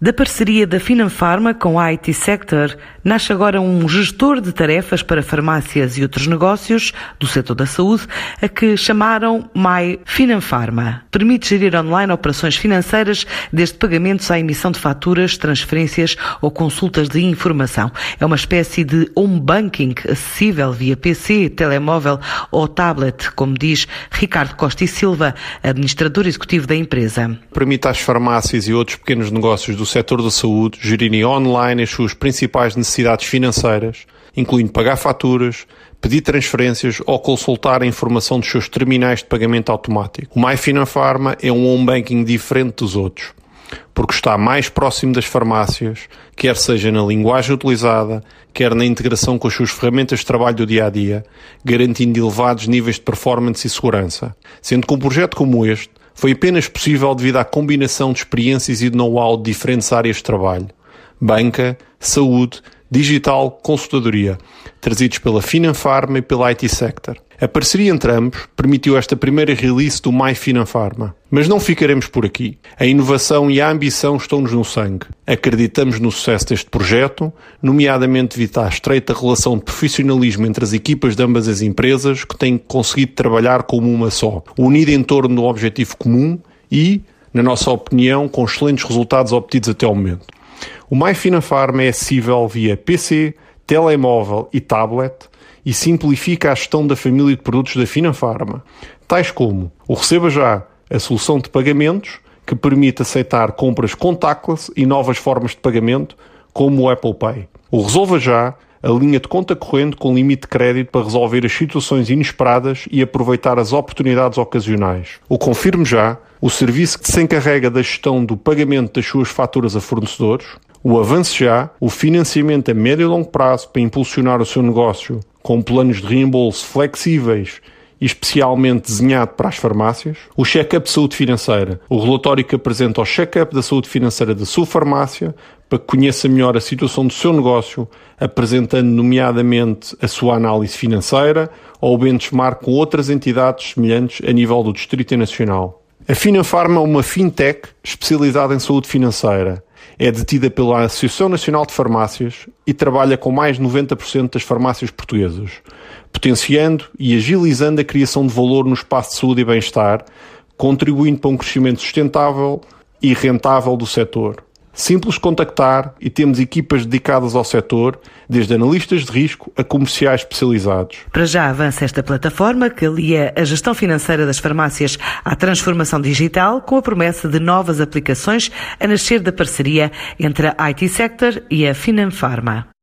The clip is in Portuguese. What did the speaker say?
Da parceria da Finanpharma com a IT Sector, nasce agora um gestor de tarefas para farmácias e outros negócios do setor da saúde, a que chamaram My Finanpharma. Permite gerir online operações financeiras, desde pagamentos à emissão de faturas, transferências ou consultas de informação. É uma espécie de home banking acessível via PC, telemóvel ou tablet, como diz Ricardo Costa e Silva, administrador executivo da empresa. Permite às farmácias e outros pequenos negócios do setor da saúde gerirem online as suas principais necessidades financeiras, incluindo pagar faturas, pedir transferências ou consultar a informação dos seus terminais de pagamento automático. O MyFinanPharma é um home banking diferente dos outros, porque está mais próximo das farmácias, quer seja na linguagem utilizada, quer na integração com as suas ferramentas de trabalho do dia a dia, garantindo elevados níveis de performance e segurança. Sendo que um projeto como este foi apenas possível devido à combinação de experiências e de know-how de diferentes áreas de trabalho. Banca, saúde, digital, consultadoria, trazidos pela Finanpharma e pela IT Sector. A parceria entre ambos permitiu esta primeira release do My Finanpharma. Mas não ficaremos por aqui. A inovação e a ambição estão-nos no sangue. Acreditamos no sucesso deste projeto, nomeadamente devido à estreita relação de profissionalismo entre as equipas de ambas as empresas que têm conseguido trabalhar como uma só, unida em torno de um objetivo comum e, na nossa opinião, com excelentes resultados obtidos até ao momento. O My Finanpharma é acessível via PC, telemóvel e tablet e simplifica a gestão da família de produtos da Finanpharma, tais como o Receba Já, a solução de pagamentos que permite aceitar compras contactless e novas formas de pagamento, como o Apple Pay. O Resolva Já, a linha de conta corrente com limite de crédito para resolver as situações inesperadas e aproveitar as oportunidades ocasionais. O Confirme Já, o serviço que se encarrega da gestão do pagamento das suas faturas a fornecedores. O Avance Já, o financiamento a médio e longo prazo para impulsionar o seu negócio com planos de reembolso flexíveis e especialmente desenhado para as farmácias. O check-up de saúde financeira, o relatório que apresenta o check-up da saúde financeira da sua farmácia para que conheça melhor a situação do seu negócio, apresentando nomeadamente a sua análise financeira ou o benchmark com outras entidades semelhantes a nível do Distrito Nacional. A Finanfarma é uma fintech especializada em saúde financeira. É detida pela Associação Nacional de Farmácias e trabalha com mais de 90% das farmácias portuguesas, potenciando e agilizando a criação de valor no espaço de saúde e bem-estar, contribuindo para um crescimento sustentável e rentável do setor. Simples contactar e temos equipas dedicadas ao setor, desde analistas de risco a comerciais especializados. Para já avança esta plataforma que alia a gestão financeira das farmácias à transformação digital, com a promessa de novas aplicações a nascer da parceria entre a IT Sector e a Finanpharma.